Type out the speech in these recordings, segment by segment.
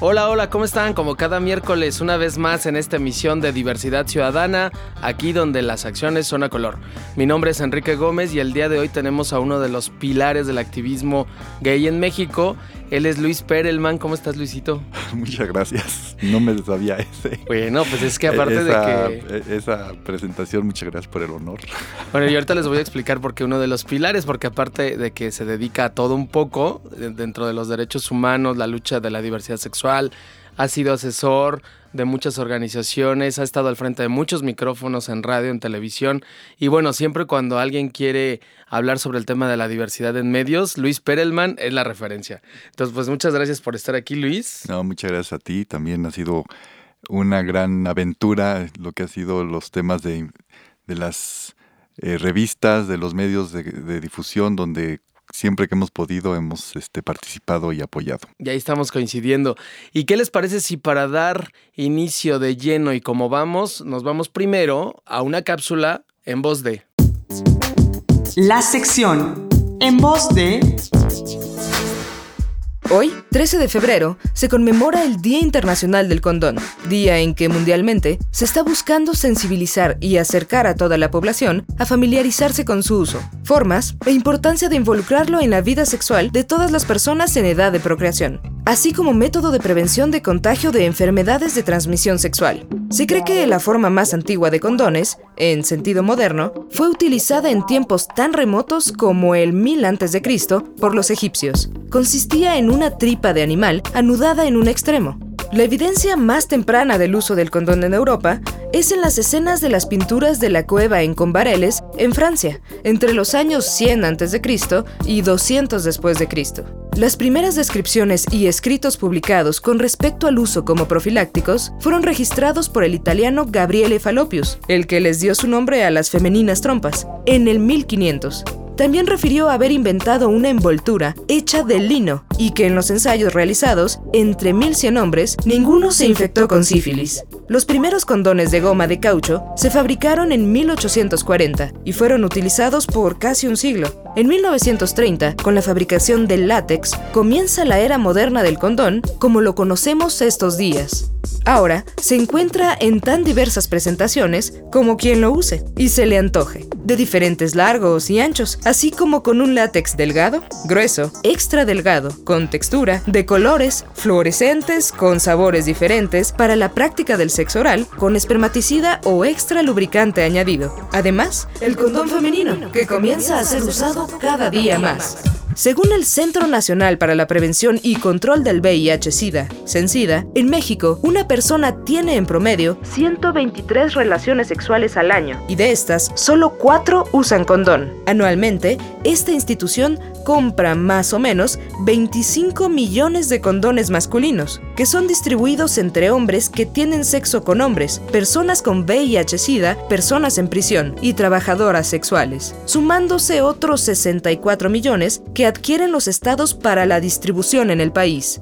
Hola, hola, ¿cómo están? Como cada miércoles, una vez más en esta emisión de Diversidad Ciudadana, aquí donde las acciones son a color. Mi nombre es Enrique Gómez y el día de hoy tenemos a uno de los pilares del activismo gay en México. Él es Luis Perelman. ¿Cómo estás, Luisito? Muchas gracias. No me sabía ese. Bueno, pues es que aparte de que. E, esa presentación, muchas gracias por el honor. Bueno, y ahorita les voy a explicar por qué uno de los pilares, porque aparte de que se dedica a todo un poco dentro de los derechos humanos, la lucha de la diversidad sexual, ha sido asesor de muchas organizaciones, ha estado al frente de muchos micrófonos en radio, en televisión. Y bueno, siempre cuando alguien quiere hablar sobre el tema de la diversidad en medios, Luis Perelman es la referencia. Entonces, pues muchas gracias por estar aquí, Luis. No, muchas gracias a ti. También ha sido una gran aventura lo que ha sido los temas de, las eh, revistas, de los medios de, de difusión, donde siempre que hemos podido hemos este, participado y apoyado. Y ahí estamos coincidiendo. ¿Y qué les parece si para dar inicio de lleno y como vamos, nos vamos primero a una cápsula en voz de... La sección en voz de... Hoy, 13 de febrero, se conmemora el Día Internacional del Condón, día en que mundialmente se está buscando sensibilizar y acercar a toda la población a familiarizarse con su uso, formas e importancia de involucrarlo en la vida sexual de todas las personas en edad de procreación, así como método de prevención de contagio de enfermedades de transmisión sexual. Se cree que la forma más antigua de condones, en sentido moderno, fue utilizada en tiempos tan remotos como el 1000 a.C. por los egipcios. Consistía en una tripa de animal anudada en un extremo. La evidencia más temprana del uso del condón en Europa es en las escenas de las pinturas de la cueva en Combareles, en Francia, entre los años 100 a.C. y 200 después de Cristo. Las primeras descripciones y escritos publicados con respecto al uso como profilácticos fueron registrados por el italiano Gabriele Fallopius, el que les dio su nombre a las femeninas trompas, en el 1500. También refirió haber inventado una envoltura hecha de lino y que en los ensayos realizados entre 1100 hombres, ninguno se infectó con sífilis. Los primeros condones de goma de caucho se fabricaron en 1840 y fueron utilizados por casi un siglo. En 1930, con la fabricación del látex, comienza la era moderna del condón como lo conocemos estos días. Ahora se encuentra en tan diversas presentaciones como quien lo use y se le antoje, de diferentes largos y anchos, así como con un látex delgado, grueso, extra delgado, con textura, de colores, fluorescentes, con sabores diferentes para la práctica del sexo oral, con espermaticida o extra lubricante añadido. Además, el condón femenino, que comienza a ser usado cada día más. Según el Centro Nacional para la Prevención y Control del VIH-Sida, CENSIDA, en México, una persona tiene en promedio 123 relaciones sexuales al año y de estas, solo 4 usan condón. Anualmente, esta institución compra más o menos 25 millones de condones masculinos, que son distribuidos entre hombres que tienen sexo con hombres, personas con VIH-Sida, personas en prisión y trabajadoras sexuales, sumándose otros 64 millones que adquieren los estados para la distribución en el país.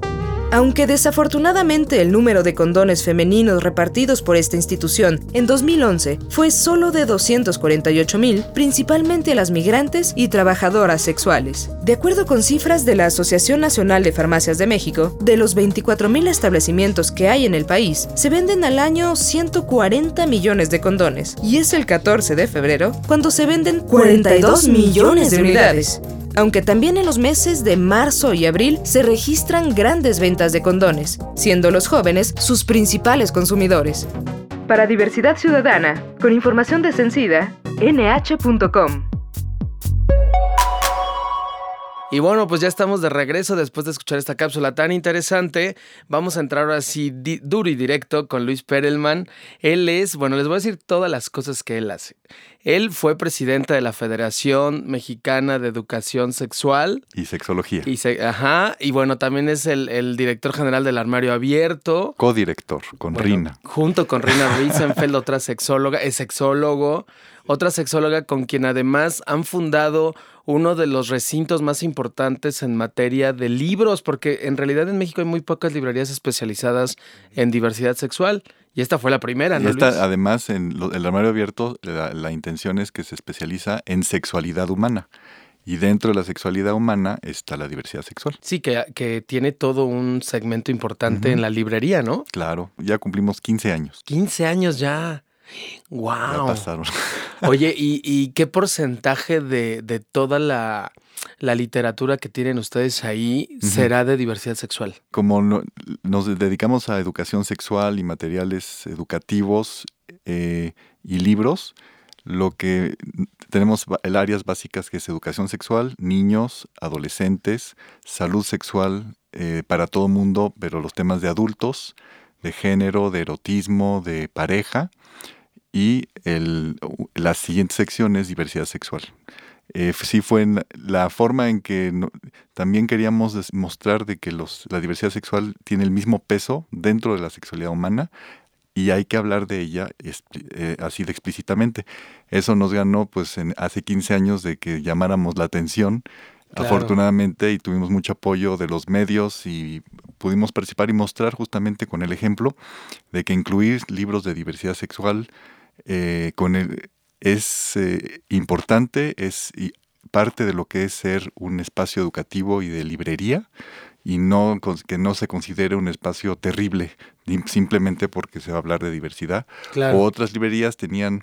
Aunque desafortunadamente el número de condones femeninos repartidos por esta institución en 2011 fue solo de 248 mil, principalmente a las migrantes y trabajadoras sexuales. De acuerdo con cifras de la Asociación Nacional de Farmacias de México, de los 24 mil establecimientos que hay en el país, se venden al año 140 millones de condones, y es el 14 de febrero cuando se venden 42 millones de unidades aunque también en los meses de marzo y abril se registran grandes ventas de condones, siendo los jóvenes sus principales consumidores. Para Diversidad Ciudadana, con información de nh.com. Y bueno, pues ya estamos de regreso después de escuchar esta cápsula tan interesante. Vamos a entrar ahora sí duro y directo con Luis Perelman. Él es, bueno, les voy a decir todas las cosas que él hace. Él fue presidente de la Federación Mexicana de Educación Sexual. Y Sexología. Y ajá, y bueno, también es el, director general del Armario Abierto. Codirector, con Rina. Junto con Rina Riesenfeld, otra sexóloga, es sexólogo, otra sexóloga con quien además han fundado uno de los recintos más importantes en materia de libros, porque en realidad en México hay muy pocas librerías especializadas en diversidad sexual. Y esta fue la primera, ¿no? esta, además, en el armario abierto, la, intención es que se especializa en sexualidad humana. Y dentro de la sexualidad humana está la diversidad sexual. Sí, que, que tiene todo un segmento importante en la librería, ¿no? Claro, ya cumplimos 15 años. 15 años ya. ¡Wow! Oye, ¿y, qué porcentaje de, toda la, literatura que tienen ustedes ahí será de diversidad sexual? Como nos dedicamos a educación sexual y materiales educativos eh, y libros, lo que tenemos el áreas básicas que es educación sexual, niños, adolescentes, salud sexual eh, para todo mundo, pero los temas de adultos, de género, de erotismo, de pareja y el, la siguiente sección es diversidad sexual. Eh, sí fue la forma en que también queríamos mostrar de que los, la diversidad sexual tiene el mismo peso dentro de la sexualidad humana y hay que hablar de ella eh, así de explícitamente. Eso nos ganó pues en, hace 15 años de que llamáramos la atención, afortunadamente, y tuvimos mucho apoyo de los medios y pudimos participar y mostrar justamente con el ejemplo de que incluir libros de diversidad sexual eh, con el, es eh, importante, es parte de lo que es ser un espacio educativo y de librería y no que no se considere un espacio terrible simplemente porque se va a hablar de diversidad. O otras librerías tenían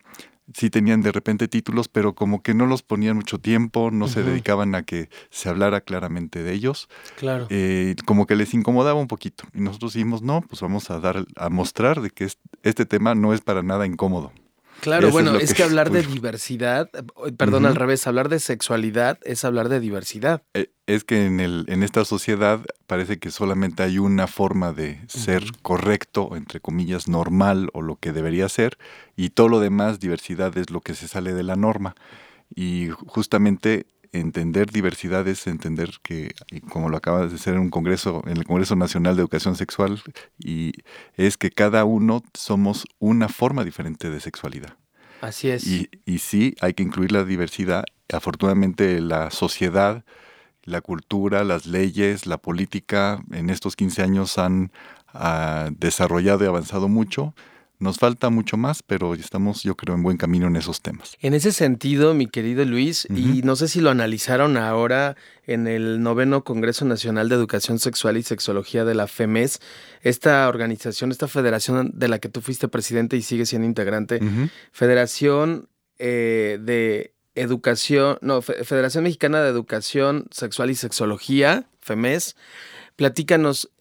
sí tenían de repente títulos, pero como que no los ponían mucho tiempo, no se dedicaban a que se hablara claramente de ellos. Claro. Eh, como que les incomodaba un poquito. Y nosotros dijimos, no, pues vamos a dar, a mostrar de que este tema no es para nada incómodo. Claro, bueno, es, que, hablar de diversidad, eh, perdón, al revés, hablar de sexualidad es hablar de diversidad. Eh, es que en, el, en esta sociedad parece que solamente hay una forma de ser correcto, entre comillas, normal o lo que debería ser, y todo lo demás, diversidad, es lo que se sale de la norma. Y justamente entender diversidad es entender que, como lo acabas de hacer en un congreso, en el Congreso Nacional de Educación Sexual, y es que cada uno somos una forma diferente de sexualidad. Así es. Y, y sí, hay que incluir la diversidad. Afortunadamente la sociedad, la cultura, las leyes, la política en estos 15 años han ah, desarrollado y avanzado mucho nos falta mucho más, pero estamos, yo creo, en buen camino en esos temas. En ese sentido, mi querido Luis, y no sé si lo analizaron ahora en el noveno Congreso Nacional de Educación Sexual y Sexología de la FEMES, esta organización, esta federación de la que tú fuiste presidente y sigues siendo integrante, Federación eh, de Educación, no, Federación Mexicana de Educación Sexual y Sexología, FEMES, platícanos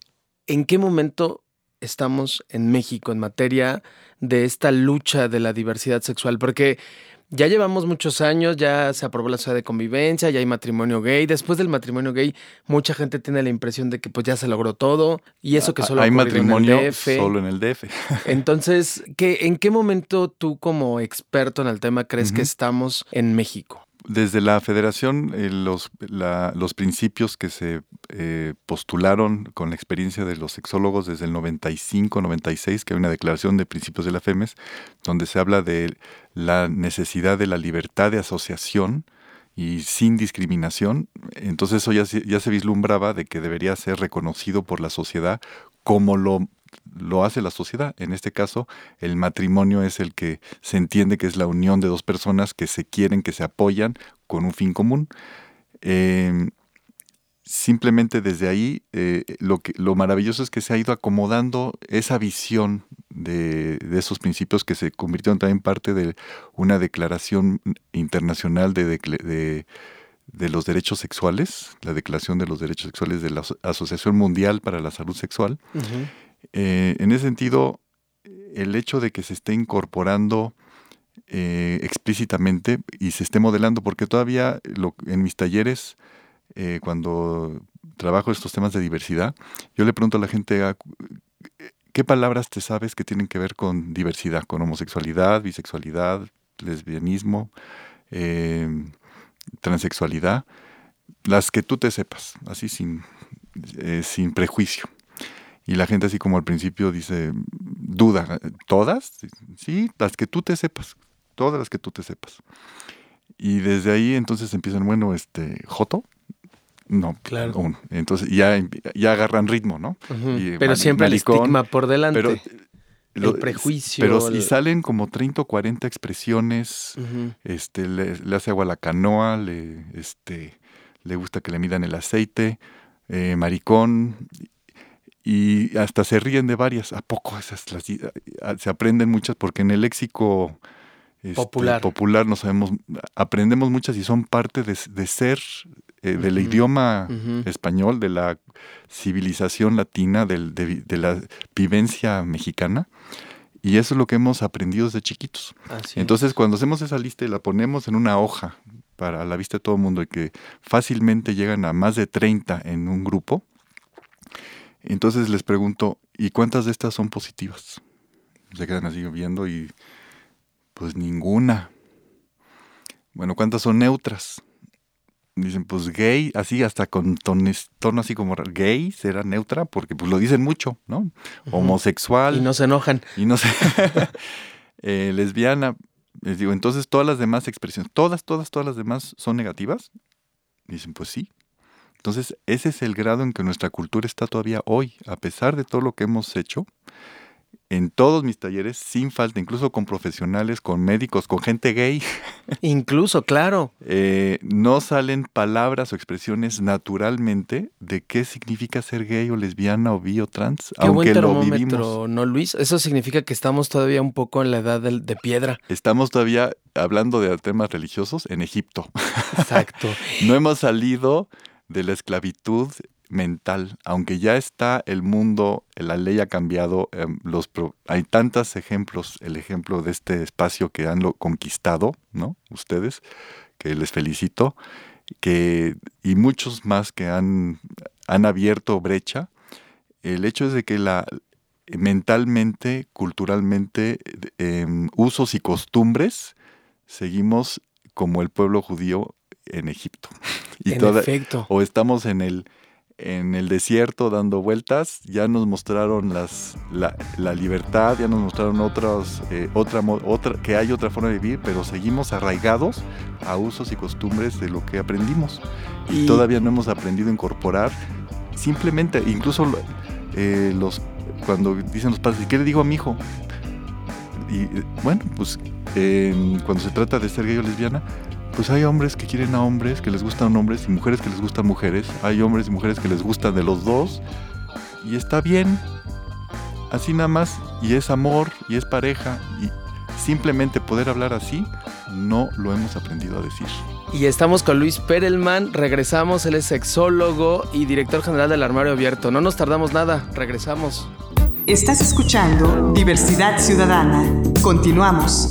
en qué momento estamos en México en materia de esta lucha de la diversidad sexual? Porque ya llevamos muchos años, ya se aprobó la sociedad de convivencia, ya hay matrimonio gay. Después del matrimonio gay, mucha gente tiene la impresión de que pues ya se logró todo y eso que solo hay matrimonio en el DF. solo en el DF. Entonces, ¿qué, ¿en qué momento tú como experto en el tema crees que estamos en México? Desde la federación, eh, los, los, principios que se eh, postularon con la experiencia de los sexólogos desde el 95-96, que hay una declaración de principios de la FEMES, donde se habla de la necesidad de la libertad de asociación y sin discriminación. Entonces eso ya, ya se vislumbraba de que debería ser reconocido por la sociedad como lo lo hace la sociedad. En este caso, el matrimonio es el que se entiende que es la unión de dos personas que se quieren, que se apoyan con un fin común. Em, simplemente desde ahí, eh, lo, que, lo maravilloso es que se ha ido acomodando esa visión de, esos principios que se convirtieron también parte de una declaración internacional de, de, de los derechos sexuales, la Declaración de los Derechos Sexuales de la Asociación Mundial para la Salud Sexual. Eh, en ese sentido, el hecho de que se esté incorporando eh, explícitamente y se esté modelando, porque todavía en mis talleres, eh, cuando trabajo estos temas de diversidad, yo le pregunto a la gente, ah, ¿qué palabras te sabes que tienen que ver con diversidad, con homosexualidad, bisexualidad, lesbianismo, transexualidad? Las que tú te sepas, así sin, sin prejuicio. Y la gente así como al principio dice, duda, ¿todas? Sí, las que tú te sepas, todas las que tú te sepas. Y desde ahí entonces empiezan, bueno, este, Joto. No, Claro. aún. entonces ya, ya agarran ritmo, ¿no? Y Pero siempre el maricón, estigma por delante. Pero, El prejuicio, Pero y el- salen como 30 o 40 expresiones. Este, le, le hace agua a la canoa, le, este, le gusta que le midan el aceite, eh, maricón, y hasta se ríen de varias. ¿A poco esas las, se aprenden muchas? Porque en el léxico este, Popular. popular no sabemos, aprendemos muchas y son parte de, de ser, eh, del idioma español, de la civilización latina, del- de, la vivencia mexicana. Y eso es lo que hemos aprendido desde chiquitos. Así. Entonces, cuando hacemos esa lista y la ponemos en una hoja para la vista de todo el mundo y que fácilmente llegan a más de 30 en un grupo, entonces les pregunto, ¿y cuántas de estas son positivas? Se quedan así viendo y pues ninguna. Bueno, ¿cuántas son neutras? Dicen, pues gay, así hasta con tones- tono así como gay, será neutra, porque pues lo dicen mucho, ¿no? Homosexual. Y no se enojan. Y no sé, eh, lesbiana, les digo, entonces todas las demás expresiones, todas, todas, todas las demás son negativas. Dicen, pues sí. Entonces, ese es el grado en que nuestra cultura está todavía hoy, a pesar de todo lo que hemos hecho, en todos mis talleres, sin falta, incluso con profesionales, con médicos, con gente gay, Incluso, claro. eh, no salen palabras o expresiones naturalmente de qué significa ser gay o lesbiana o bi o trans, Qué buen aunque lo vivimos. termómetro, ¿no, Luis? Eso significa que estamos todavía un poco en la edad del- de, piedra. Estamos todavía hablando de temas religiosos en Egipto. Exacto. No hemos salido de la esclavitud mental, aunque ya está el mundo, la ley ha cambiado, em, los hay tantos ejemplos, el ejemplo de este espacio que han lo conquistado, ¿no? Ustedes, que les felicito, que, y muchos más que han, han abierto brecha. El hecho es de que la mentalmente, culturalmente, em, usos y costumbres, seguimos como el pueblo judío en Egipto. Y en toda- efecto. o estamos en el en el desierto dando vueltas, ya nos mostraron las, la, la libertad, ya nos mostraron otras, eh, otra, otra, que hay otra forma de vivir, pero seguimos arraigados a usos y costumbres de lo que aprendimos. Y, Y- todavía no hemos aprendido a incorporar, simplemente, incluso eh, los, cuando dicen los padres, ¿y qué le digo a mi hijo? Y eh, bueno, pues eh, cuando se trata de ser gay o lesbiana, pues hay hombres que quieren a hombres, que les gustan hombres, y mujeres que les gustan mujeres. Hay hombres y mujeres que les gustan de los dos. Y está bien. Así nada más. Y es amor, y es pareja. Y simplemente poder hablar así, no lo hemos aprendido a decir. Y estamos con Luis Perelman. Regresamos. Él es sexólogo y director general del Armario Abierto. No nos tardamos nada. Regresamos. Estás escuchando Diversidad Ciudadana. Continuamos.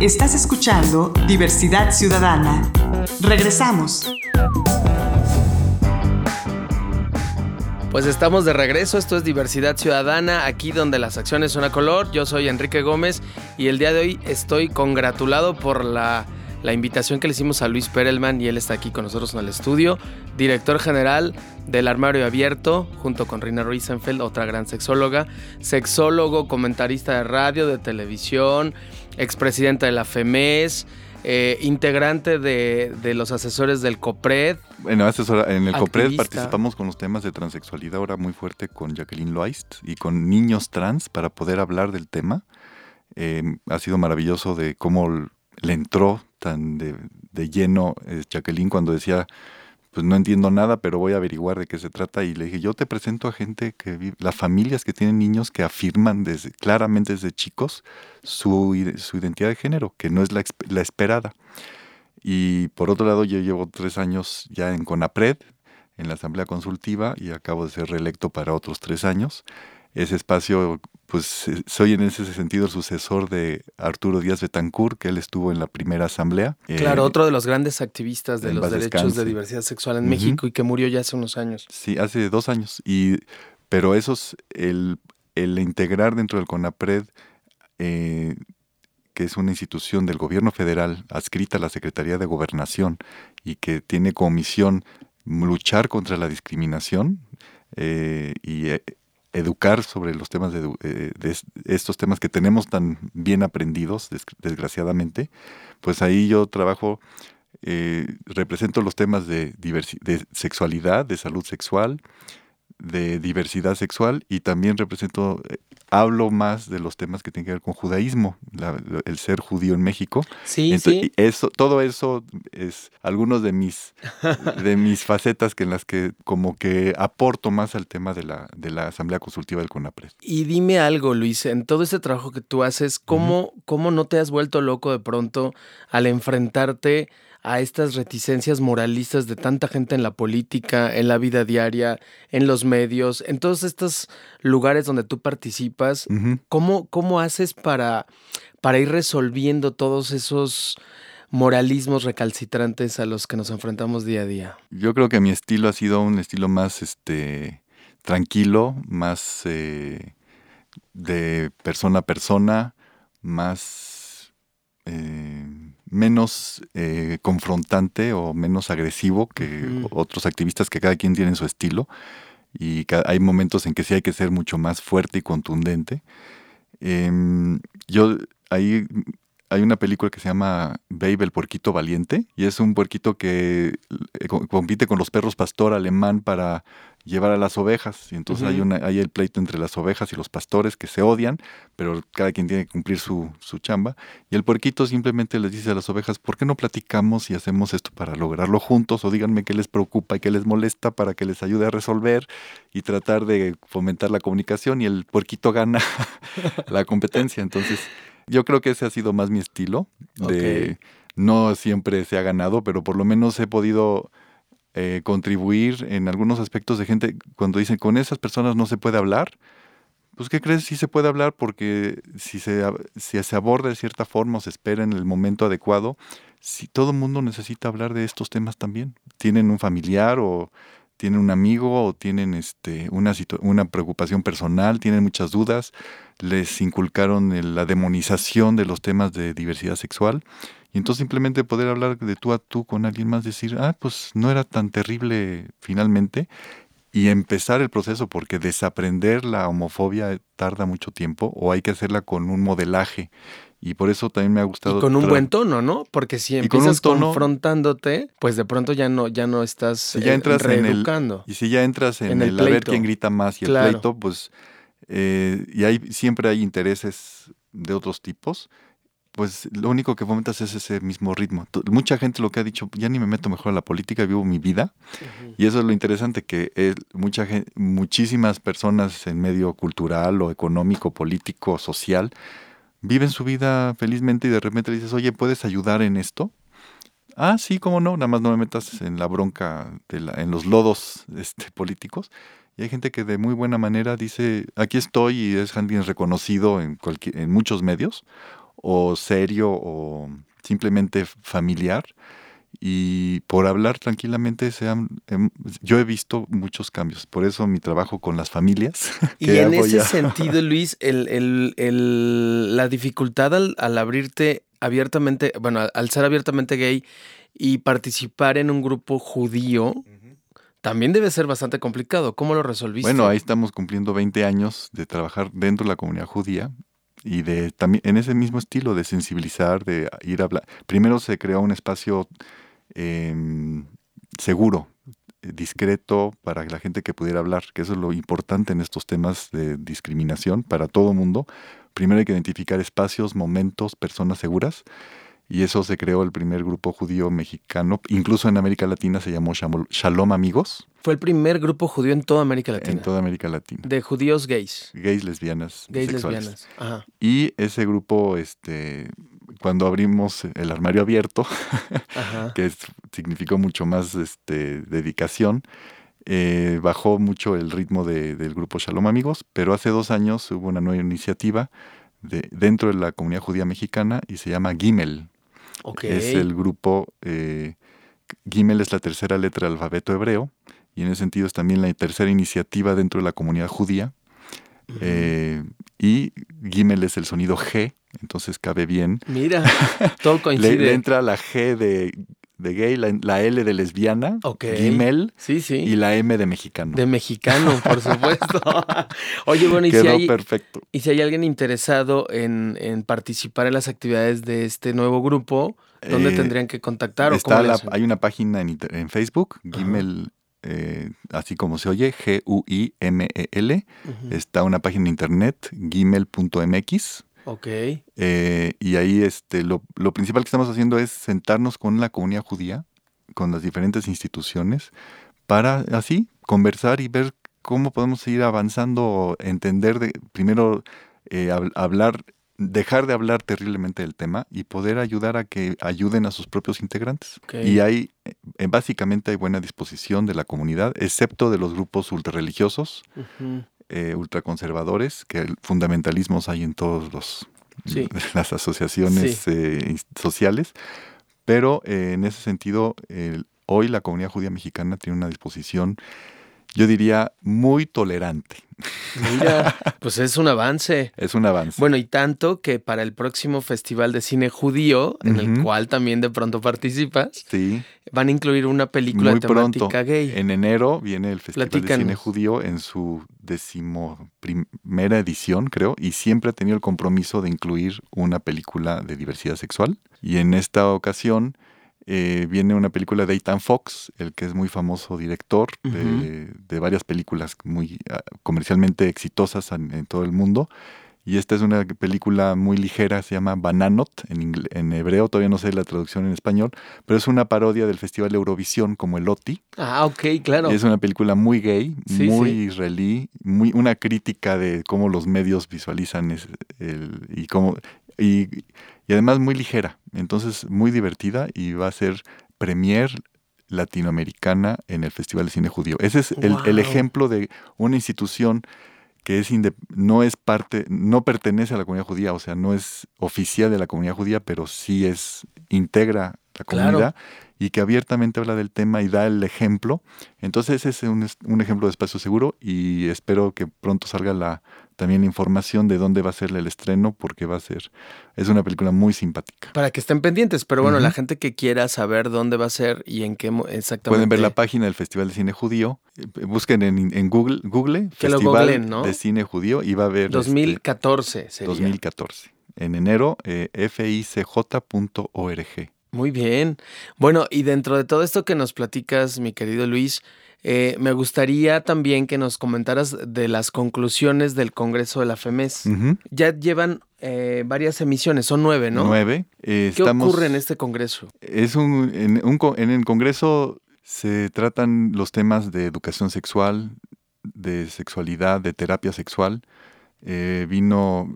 Estás escuchando Diversidad Ciudadana. Regresamos. Pues estamos de regreso, esto es Diversidad Ciudadana, aquí donde las acciones son a color. Yo soy Enrique Gómez y el día de hoy estoy congratulado por la, la invitación que le hicimos a Luis Perelman y él está aquí con nosotros en el estudio, director general del Armario Abierto, junto con Rina Riesenfeld, otra gran sexóloga, sexólogo, comentarista de radio, de televisión, expresidenta de la FEMES, eh, integrante de, de los asesores del COPRED, Bueno, asesora- en el COPRED participamos con los temas de transexualidad ahora muy fuerte con Jacqueline Loist y con niños trans para poder hablar del tema. Eh, ha sido maravilloso de cómo le entró tan de, de lleno eh, Jacqueline cuando decía, pues no entiendo nada, pero voy a averiguar de qué se trata. Y le dije, yo te presento a gente que vive, las familias que tienen niños que afirman desde, claramente desde chicos su, su identidad de género, que no es la, la esperada. Y por otro lado, yo llevo tres años ya en CONAPRED, en la Asamblea Consultiva, y acabo de ser reelecto para otros tres años. Ese espacio, pues eh, soy en ese sentido el sucesor de Arturo Díaz Betancourt, que él estuvo en la primera asamblea. Claro, Eh, otro de los grandes activistas de los derechos descanse. de diversidad sexual en. México y que murió ya hace unos años. Sí, hace dos años. Y, pero eso es el, el integrar dentro del CONAPRED, eh, que es una institución del gobierno federal adscrita a la Secretaría de Gobernación y que tiene como misión luchar contra la discriminación eh, y eh, educar sobre los temas de, eh, estos temas que tenemos tan bien aprendidos, desgraciadamente, pues ahí yo trabajo, eh, represento los temas de, de sexualidad, de salud sexual, de diversidad sexual y también represento, eh, hablo más de los temas que tienen que ver con judaísmo, el ser judío en México. Sí, sí. Eso, todo eso es algunos de mis, de mis facetas que en las que como que aporto más al tema de la, de la Asamblea Consultiva del CONAPRED. Y dime algo, Luis, en todo este trabajo que tú haces, ¿cómo, ¿cómo no te has vuelto loco de pronto al enfrentarte a estas reticencias moralistas de tanta gente en la política, en la vida diaria, en los medios, en todos estos lugares donde tú participas, ¿cómo, ¿cómo, haces para, para ir resolviendo todos esos moralismos recalcitrantes a los que nos enfrentamos día a día? Yo creo que mi estilo ha sido un estilo más este tranquilo, más eh, de persona a persona, más eh, menos eh, confrontante o menos agresivo que otros activistas que cada quien tiene su estilo y hay momentos en que sí hay que ser mucho más fuerte y contundente. Em, yo ahí hay una película que se llama Babe el puerquito valiente y es un puerquito que eh, compite con los perros pastor alemán para llevar a las ovejas. Y entonces hay, una, hay el pleito entre las ovejas y los pastores que se odian, pero cada quien tiene que cumplir su, su chamba. Y el puerquito simplemente les dice a las ovejas, ¿por qué no platicamos y hacemos esto para lograrlo juntos? O díganme qué les preocupa y qué les molesta para que les ayude a resolver y tratar de fomentar la comunicación. Y el puerquito gana la competencia. Entonces, yo creo que ese ha sido más mi estilo. De, No siempre se ha ganado, pero por lo menos he podido eh, contribuir en algunos aspectos de gente cuando dicen con esas personas no se puede hablar. Pues, ¿qué crees? Sí se puede hablar porque si se, si se aborda de cierta forma o se espera en el momento adecuado, si todo el mundo necesita hablar de estos temas también. Tienen un familiar o tienen un amigo o tienen este, una, una preocupación personal, tienen muchas dudas, les inculcaron la demonización de los temas de diversidad sexual y entonces simplemente poder hablar de tú a tú con alguien más, decir, ah, pues no era tan terrible finalmente, y empezar el proceso, porque desaprender la homofobia tarda mucho tiempo, o hay que hacerla con un modelaje. Y por eso también me ha gustado. Y con un buen tono, ¿no? Porque si empiezas confrontándote, pues de pronto ya no, ya no estás ya entras En el, y si ya entras en, el, a ver quién grita más y el pleito, pues. Eh, y hay, siempre hay intereses de otros tipos pues lo único que fomentas es ese mismo ritmo. Mucha gente lo que ha dicho, ya ni me meto mejor a la política, vivo mi vida. Y eso es lo interesante, que mucha gente, muchísimas personas en medio cultural o económico, político, social, viven su vida felizmente y de repente le dices, oye, ¿puedes ayudar en esto? Ah, sí, cómo no, nada más no me metas en la bronca, de la, en los lodos este, políticos. Y hay gente que de muy buena manera dice, aquí estoy y es alguien reconocido en, en muchos medios o serio o simplemente familiar. Y por hablar tranquilamente, se yo he visto muchos cambios. Por eso mi trabajo con las familias. Y en ese sentido, Luis, el, la dificultad al, abrirte abiertamente, bueno, al ser abiertamente gay y participar en un grupo judío, también debe ser bastante complicado. ¿Cómo lo resolviste? Bueno, ahí estamos cumpliendo 20 años de trabajar dentro de la comunidad judía y de también en ese mismo estilo de sensibilizar, de ir a hablar. Primero se creó un espacio em, seguro, discreto para la gente que pudiera hablar, que eso es lo importante en estos temas de discriminación para todo mundo. Primero hay que identificar espacios, momentos, personas seguras y eso se creó el primer grupo judío mexicano, incluso en América Latina se llamó Shalom Amigos. Fue el primer grupo judío en toda América Latina. En toda América Latina. De judíos gays. Gays, lesbianas. Gays, lesbianas. Ajá. Y ese grupo, este, cuando abrimos el armario abierto, que significó mucho más este, dedicación, eh, bajó mucho el ritmo del grupo Shalom Amigos, pero hace dos años hubo una nueva iniciativa de, dentro de la comunidad judía mexicana y se llama Gimel, es el grupo, eh, Gimel es la tercera letra del alfabeto hebreo y en ese sentido es también la tercera iniciativa dentro de la comunidad judía. Eh, y Gimel es el sonido G, entonces cabe bien. Mira, todo coincide. le, entra la G de, de gay, la, la L de lesbiana, Ok. Gimel Sí, sí. y la M de mexicano. De mexicano, por supuesto. Oye, bueno, y si, Quedó hay, perfecto. y si hay alguien interesado en, en participar en las actividades de este nuevo grupo, ¿dónde Eh, tendrían que contactar? o cómo la- hay una página en, en Facebook, Gimel, eh, así como se oye, G-U-I-M-E-L. Está una página en internet, gimel.mx. Ok. eh, y ahí este, lo, lo principal que estamos haciendo es sentarnos con la comunidad judía, con las diferentes instituciones, para así conversar y ver cómo podemos seguir avanzando, entender de, primero eh, hab- hablar, dejar de hablar terriblemente del tema y poder ayudar a que ayuden a sus propios integrantes. Ok. Y hay, eh, básicamente hay buena disposición de la comunidad, excepto de los grupos ultrarreligiosos, Ujú. Eh, ultraconservadores, que fundamentalismos hay en todos los Sí. las asociaciones eh, sociales, pero eh, en ese sentido, hoy la comunidad judía mexicana tiene una disposición, yo diría, muy tolerante. Mira, pues es un avance. Es un avance. Bueno, y tanto que para el próximo Festival de Cine Judío, en el cual también de pronto participas, sí, van a incluir una película muy de pronto. temática gay. En enero viene el Festival de Cine. Judío en su decimoprimera edición, creo, y siempre ha tenido el compromiso de incluir una película de diversidad sexual. Y en esta ocasión eh, viene una película de Ethan Fox, el que es muy famoso director de, de varias películas muy ah, comercialmente exitosas en, en todo el mundo. Y esta es una película muy ligera, se llama Bananot en, hebreo, todavía no sé la traducción en español, pero es una parodia del Festival Eurovisión como el OTI. Ah, ok, claro. Y es una película muy gay, Sí, muy sí. israelí, muy una crítica de cómo los medios visualizan es- el- y cómo y, y además muy ligera, entonces muy divertida y va a ser premier latinoamericana en el Festival de Cine Judío. Ese es el, ejemplo de una institución que es no es parte, no pertenece a la comunidad judía, o sea, no es oficial de la comunidad judía, pero sí es integra la Claro. comunidad y que abiertamente habla del tema y da el ejemplo. Entonces ese es un, es- un ejemplo de espacio seguro y espero que pronto salga la también la información de dónde va a ser el estreno porque va a ser es una película muy simpática. Para que estén pendientes, pero bueno, la gente que quiera saber dónde va a ser y en qué exactamente. Pueden ver la página del Festival de Cine Judío, eh, busquen en, en Google, Google Que lo Festival de Cine Judío y va a ver este, 2014 sería. 2014. En enero, eh, ficj.org. Muy bien. Bueno, y dentro de todo esto que nos platicas, mi querido Luis, eh, me gustaría también que nos comentaras de las conclusiones del Congreso de la FEMES. Ya llevan eh, varias emisiones, son nueve, ¿no? Nueve. Eh, ¿Qué estamos- ocurre en este Congreso? Es un, en, un en el Congreso se tratan los temas de educación sexual, de sexualidad, de terapia sexual. Eh, vino,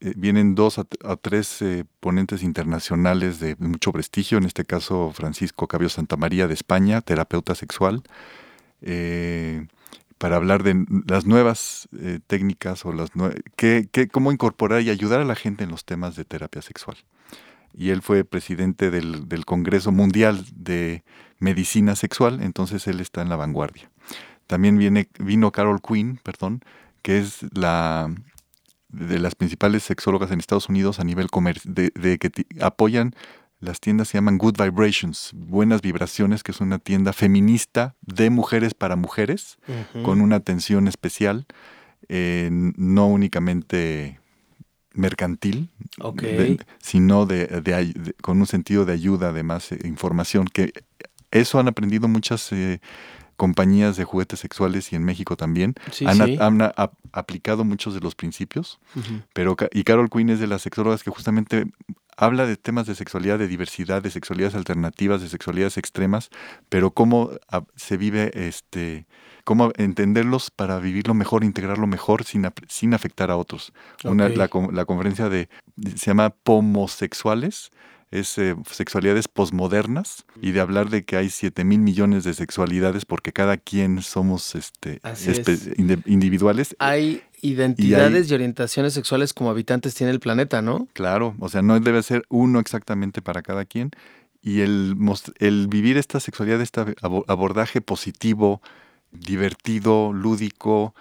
eh, vienen dos a, tres eh, ponentes internacionales de mucho prestigio, en este caso Francisco Cabio Santamaría de España, terapeuta sexual, eh, para hablar de las nuevas técnicas o las nue- qué- cómo incorporar y ayudar a la gente en los temas de terapia sexual y él fue presidente del, del Congreso Mundial de Medicina Sexual, entonces él está en la vanguardia. También viene, vino Carol Quinn, perdón, que es la de las principales sexólogas en Estados Unidos a nivel comer de, de que apoyan las tiendas se llaman Good Vibrations, Buenas Vibraciones, que es una tienda feminista de mujeres para mujeres, con una atención especial, eh, no únicamente mercantil, de- sino de, de- con un sentido de ayuda, además, eh, información, que eso han aprendido muchas eh, compañías de juguetes sexuales y en México también. Sí, han, a- sí. han a- ap- aplicado muchos de los principios, pero y Carol Quinn es de las sexólogas que justamente habla de temas de sexualidad, de diversidad, de sexualidades alternativas, de sexualidades extremas, pero cómo se vive, este, cómo entenderlos para vivirlo mejor, integrarlo mejor sin, sin afectar a otros. Una, la, la conferencia de, se llama Pomosexuales, es eh, sexualidades posmodernas y de hablar de que hay 7 mil millones de sexualidades porque cada quien somos este, es. individuales. Hay identidades y, orientaciones sexuales como habitantes tiene el planeta, ¿no? Claro, o sea, no debe ser uno exactamente para cada quien. Y el, el vivir esta sexualidad, este abo- abordaje positivo, divertido, lúdico,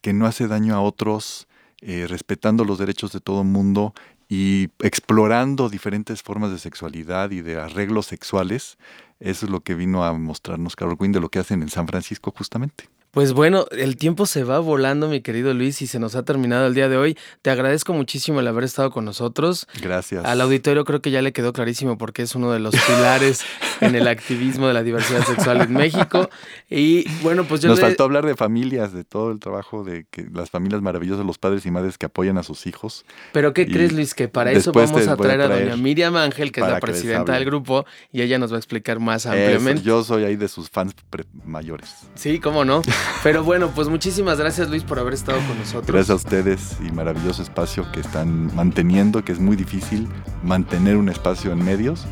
que no hace daño a otros, eh, respetando los derechos de todo el mundo y explorando diferentes formas de sexualidad y de arreglos sexuales. Eso es lo que vino a mostrarnos Carol Quinn de lo que hacen en San Francisco justamente. Pues bueno, el tiempo se va volando, mi querido Luis, y se nos ha terminado el día de hoy. Te agradezco muchísimo el haber estado con nosotros. Gracias. Al auditorio creo que ya le quedó clarísimo porque es uno de los pilares en el activismo de la diversidad sexual en México. Y bueno, pues yo Nos faltó hablar de familias, de todo el trabajo de que las familias maravillosas, los padres y madres que apoyan a sus hijos. Pero ¿qué crees, Luis? Que para eso vamos a traer, a, doña Miriam Ángel, que es la presidenta del grupo, y ella nos va a explicar más ampliamente. yo soy ahí de sus fans mayores. Sí, cómo no. Pero bueno, pues muchísimas gracias Luis por haber estado con nosotros. Gracias a ustedes y maravilloso espacio que están manteniendo, que es muy difícil mantener un espacio en medios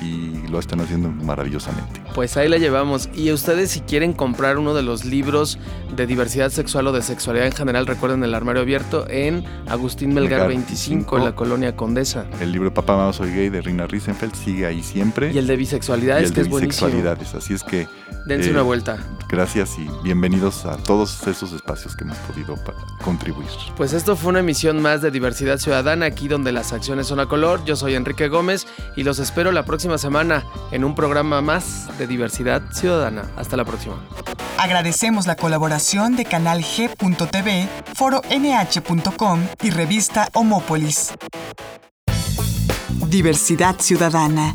y lo están haciendo maravillosamente. Pues ahí la llevamos. Y ustedes si quieren comprar uno de los libros de diversidad sexual o de sexualidad en general, recuerden el armario abierto en Agustín Melgar, 25, en la colonia Condesa. El libro Papá, Mamá, Soy Gay de Rina Riesenfeld sigue ahí siempre. Y el de bisexualidades, el que es bisexualidades. Así es que... Dense una eh, vuelta. Gracias y bienvenidos a todos esos espacios que hemos podido contribuir. Pues esto fue una emisión más de Diversidad Ciudadana, aquí donde las acciones son a color. Yo soy Enrique Gómez y los espero la próxima semana en un programa más de Diversidad Ciudadana. Hasta la próxima. Agradecemos la colaboración de Canal G.tv, Foro NH.com y revista Homópolis. Diversidad Ciudadana,